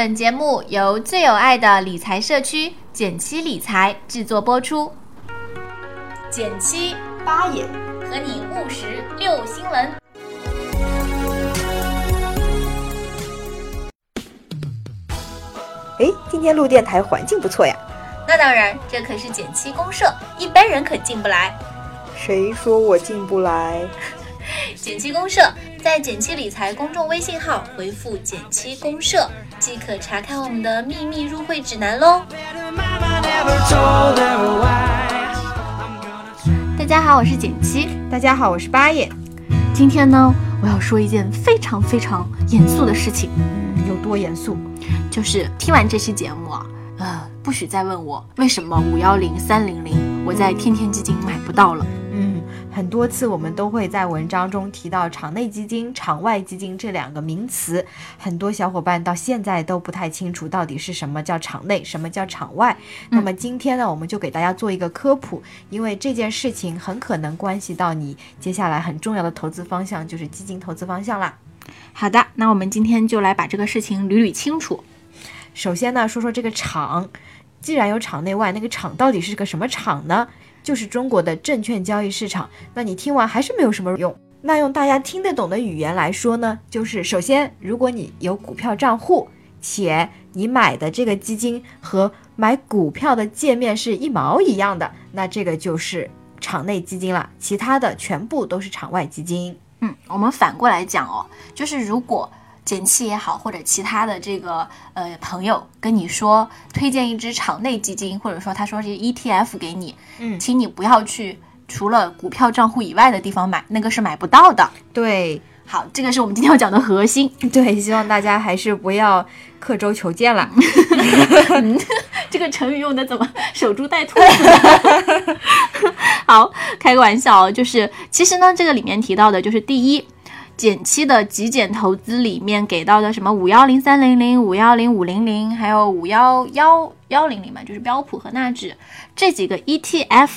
本节目由最有爱的理财社区简七理财制作播出。减七八爷和你务实六新闻。哎，今天录电台环境不错呀。那当然，这可是减七公社，一般人可进不来。谁说我进不来？减七公社在减七理财公众微信号回复“减七公社”即可查看我们的秘密入会指南喽。大家好，我是减七。大家好，我是八爷。今天呢，我要说一件非常非常严肃的事情。嗯，有多严肃？就是听完这期节目啊，呃，不许再问我为什么五幺零三零零我在天天基金买不到了。嗯，很多次我们都会在文章中提到场内基金、场外基金这两个名词，很多小伙伴到现在都不太清楚到底是什么叫场内，什么叫场外。那么今天呢，我们就给大家做一个科普，因为这件事情很可能关系到你接下来很重要的投资方向，就是基金投资方向啦。好的，那我们今天就来把这个事情捋捋清楚。首先呢，说说这个场，既然有场内外，那个场到底是个什么场呢？就是中国的证券交易市场。那你听完还是没有什么用。那用大家听得懂的语言来说呢，就是首先，如果你有股票账户，且你买的这个基金和买股票的界面是一毛一样的，那这个就是场内基金了。其他的全部都是场外基金。嗯，我们反过来讲哦，就是如果。减七也好，或者其他的这个呃朋友跟你说推荐一只场内基金，或者说他说是 ETF 给你，嗯，请你不要去除了股票账户以外的地方买，那个是买不到的。对，好，这个是我们今天要讲的核心。对，希望大家还是不要刻舟求剑了。这个成语用的怎么守株待兔？好，开个玩笑，就是其实呢，这个里面提到的就是第一。减七的极简投资里面给到的什么五幺零三零零、五幺零五零零，还有五幺幺幺零零嘛，就是标普和纳指这几个 ETF，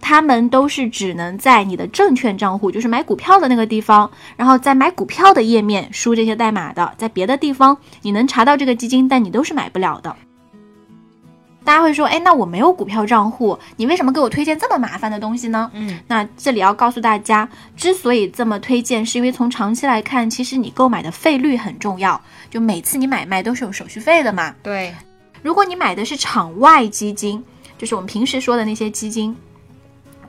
他们都是只能在你的证券账户，就是买股票的那个地方，然后在买股票的页面输这些代码的，在别的地方你能查到这个基金，但你都是买不了的。大家会说，哎，那我没有股票账户，你为什么给我推荐这么麻烦的东西呢？嗯，那这里要告诉大家，之所以这么推荐，是因为从长期来看，其实你购买的费率很重要，就每次你买卖都是有手续费的嘛。对，如果你买的是场外基金，就是我们平时说的那些基金，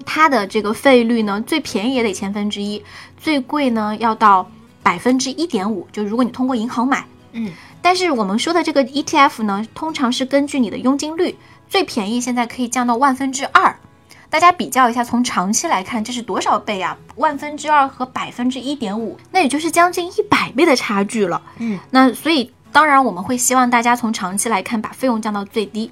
它的这个费率呢，最便宜也得千分之一，最贵呢要到百分之一点五。就如果你通过银行买，嗯。但是我们说的这个 ETF 呢，通常是根据你的佣金率，最便宜现在可以降到万分之二。大家比较一下，从长期来看，这是多少倍啊？万分之二和百分之一点五，那也就是将近一百倍的差距了。嗯，那所以当然我们会希望大家从长期来看，把费用降到最低。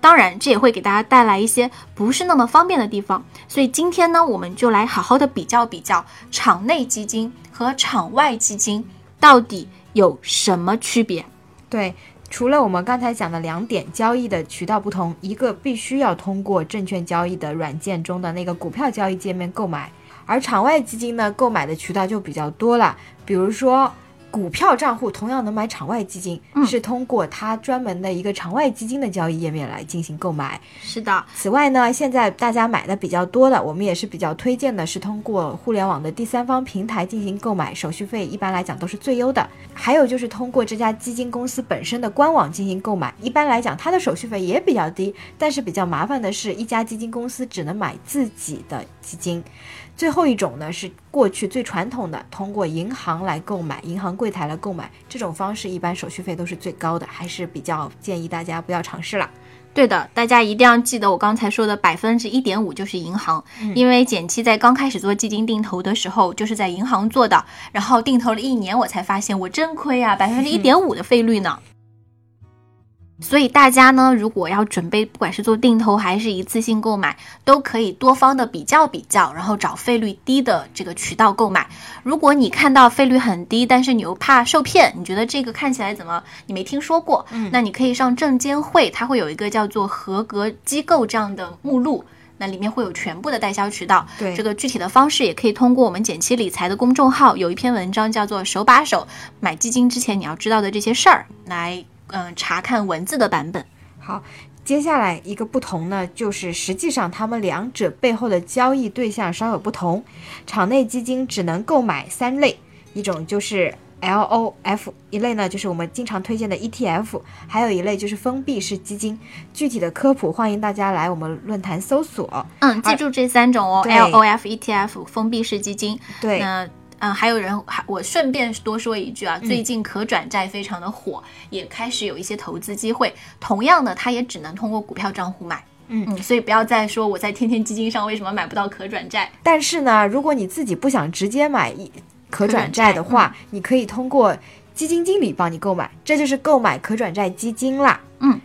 当然，这也会给大家带来一些不是那么方便的地方。所以今天呢，我们就来好好的比较比较场内基金和场外基金到底。有什么区别？对，除了我们刚才讲的两点，交易的渠道不同，一个必须要通过证券交易的软件中的那个股票交易界面购买，而场外基金呢，购买的渠道就比较多了，比如说。股票账户同样能买场外基金，是通过它专门的一个场外基金的交易页面来进行购买。是的。此外呢，现在大家买的比较多的，我们也是比较推荐的，是通过互联网的第三方平台进行购买，手续费一般来讲都是最优的。还有就是通过这家基金公司本身的官网进行购买，一般来讲它的手续费也比较低，但是比较麻烦的是，一家基金公司只能买自己的基金。最后一种呢，是过去最传统的，通过银行来购买，银行柜台来购买，这种方式一般手续费都是最高的，还是比较建议大家不要尝试了。对的，大家一定要记得我刚才说的百分之一点五就是银行，因为简七在刚开始做基金定投的时候就是在银行做的，然后定投了一年，我才发现我真亏啊，百分之一点五的费率呢。所以大家呢，如果要准备，不管是做定投还是一次性购买，都可以多方的比较比较，然后找费率低的这个渠道购买。如果你看到费率很低，但是你又怕受骗，你觉得这个看起来怎么你没听说过？嗯，那你可以上证监会，它会有一个叫做合格机构这样的目录，那里面会有全部的代销渠道。对，这个具体的方式也可以通过我们简七理财的公众号，有一篇文章叫做手把手买基金之前你要知道的这些事儿来。嗯、查看文字的版本。好，接下来一个不同呢，就是实际上他们两者背后的交易对象稍有不同。场内基金只能购买三类，一种就是 LOF，一类呢就是我们经常推荐的 ETF，还有一类就是封闭式基金。具体的科普欢迎大家来我们论坛搜索。嗯，记住这三种哦，LOF、ETF、封闭式基金。对，那嗯，还有人还我顺便多说一句啊，最近可转债非常的火，也开始有一些投资机会。同样的，它也只能通过股票账户买。嗯嗯所以不要再说我在天天基金上为什么买不到可转债。但是呢，如果你自己不想直接买一可转债的话，你可以通过基金经理帮你购买，这就是购买可转债基金啦。嗯，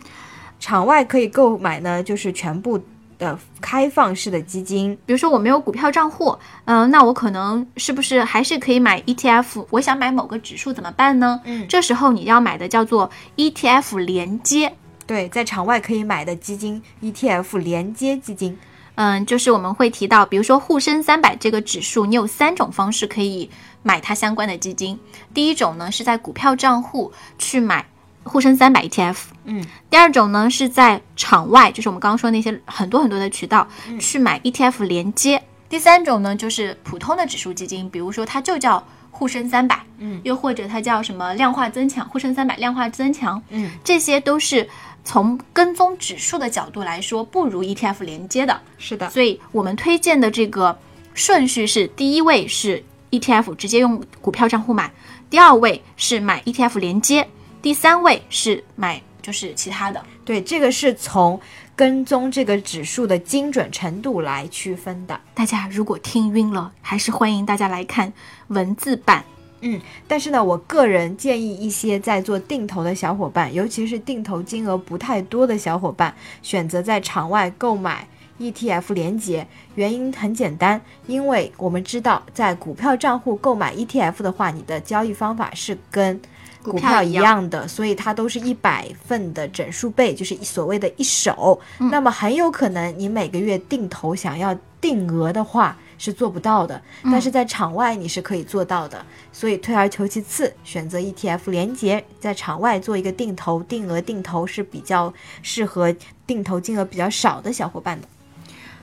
场外可以购买呢，就是全部的开放式的基金。比如说我没有股票账户，嗯、那我可能是不是还是可以买 ETF？我想买某个指数怎么办呢？嗯这时候你要买的叫做 ETF 连接。对，在场外可以买的基金 ETF 连接基金。嗯，就是我们会提到，比如说沪深三百这个指数，你有三种方式可以买它相关的基金。第一种呢是在股票账户去买沪深三百 ETF，嗯，第二种呢是在场外，就是我们刚刚说那些很多很多的渠道、去买 ETF 连接。第三种呢就是普通的指数基金，比如说它就叫沪深三百，嗯，又或者它叫什么量化增强，沪深三百量化增强，嗯，这些都是从跟踪指数的角度来说不如 ETF 连接的。是的，所以我们推荐的这个顺序是：第一位是 ETF 直接用股票账户买，第二位是买 ETF 连接，第三位是买就是其他的。对，这个是从跟踪这个指数的精准程度来区分的。大家如果听晕了，还是欢迎大家来看文字版。嗯但是呢，我个人建议一些在做定投的小伙伴，尤其是定投金额不太多的小伙伴，选择在场外购买 ETF 连接。原因很简单，因为我们知道，在股票账户购买 ETF 的话，你的交易方法是跟股票一样的，所以它都是一百份的整数倍，就是所谓的一手。那么很有可能你每个月定投想要定额的话是做不到的，但是在场外你是可以做到的。所以退而求其次，选择 ETF 连接，在场外做一个定投，定额定投是比较适合定投金额比较少的小伙伴的。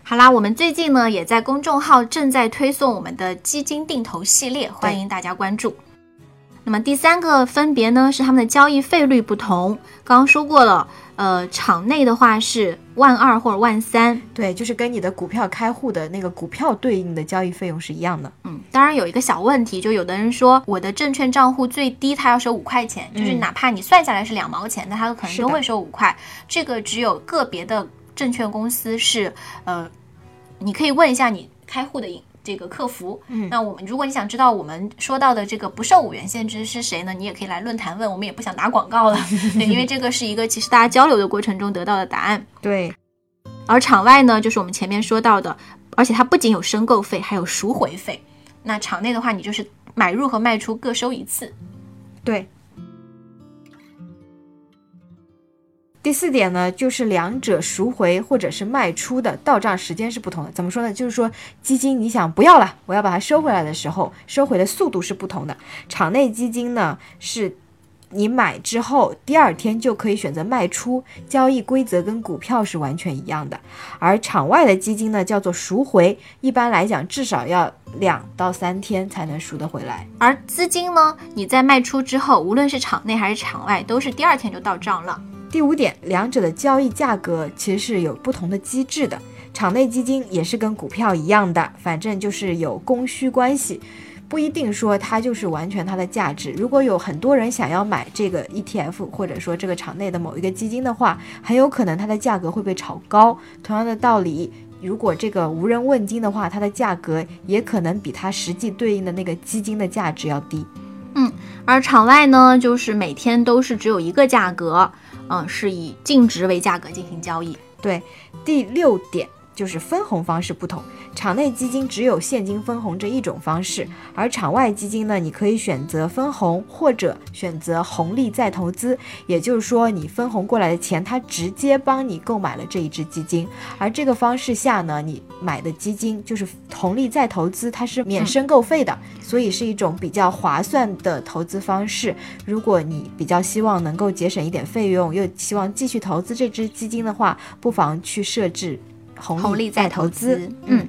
好啦，我们最近呢也在公众号正在推送我们的基金定投系列，欢迎大家关注。那么第三个分别呢是他们的交易费率不同，刚刚说过了，呃，场内的话是万二或者万三，对，就是跟你的股票开户的那个股票对应的交易费用是一样的。嗯，当然有一个小问题，就有的人说我的证券账户最低他要收五块钱，就是嗯哪怕你算下来是两毛钱，那他可能都会收五块。这个只有个别的证券公司是，呃，你可以问一下你开户的银这个客服。嗯那我们如果你想知道我们说到的这个不受五元限制是谁呢？你也可以来论坛问，我们也不想打广告了，对，因为这个是一个其实大家交流的过程中得到的答案。对，而场外呢，就是我们前面说到的，而且它不仅有申购费，还有赎回费。那场内的话，你就是买入和卖出各收一次。对。第四点呢，就是两者赎回或者是卖出的到账时间是不同的。怎么说呢？就是说基金你想不要了，我要把它收回来的时候，收回的速度是不同的。场内基金呢是。你买之后，第二天就可以选择卖出，交易规则跟股票是完全一样的。而场外的基金呢，叫做赎回，一般来讲至少要两到三天才能赎得回来。而资金呢，你在卖出之后，无论是场内还是场外，都是第二天就到账了。第五点，两者的交易价格其实是有不同的机制的。场内基金也是跟股票一样的，反正就是有供需关系，不一定说它就是完全它的价值。如果有很多人想要买这个 ETF，或者说这个场内的某一个基金的话，很有可能它的价格会被炒高。同样的道理。如果这个无人问津的话，它的价格也可能比它实际对应的那个基金的价值要低。嗯而场外呢，就是每天都是只有一个价格，嗯、是以净值为价格进行交易。对，第六点就是分红方式不同，场内基金只有现金分红这一种方式，而场外基金呢，你可以选择分红或者选择红利再投资，也就是说，你分红过来的钱，它直接帮你购买了这一只基金，而这个方式下呢，你买的基金就是红利再投资，它是免申购费的，所以是一种比较划算的投资方式。如果你比较希望能够节省一点费用，又希望继续投资这只基金的话，不妨去设置。红利再投资，嗯，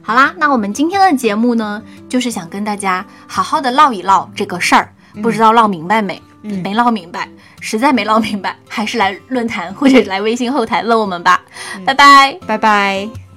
好啦，那我们今天的节目呢，就是想跟大家好好的唠一唠这个事儿，不知道唠明白没？没唠明白，实在没唠明白，还是来论坛或者来微信后台问我们吧。拜拜，拜拜。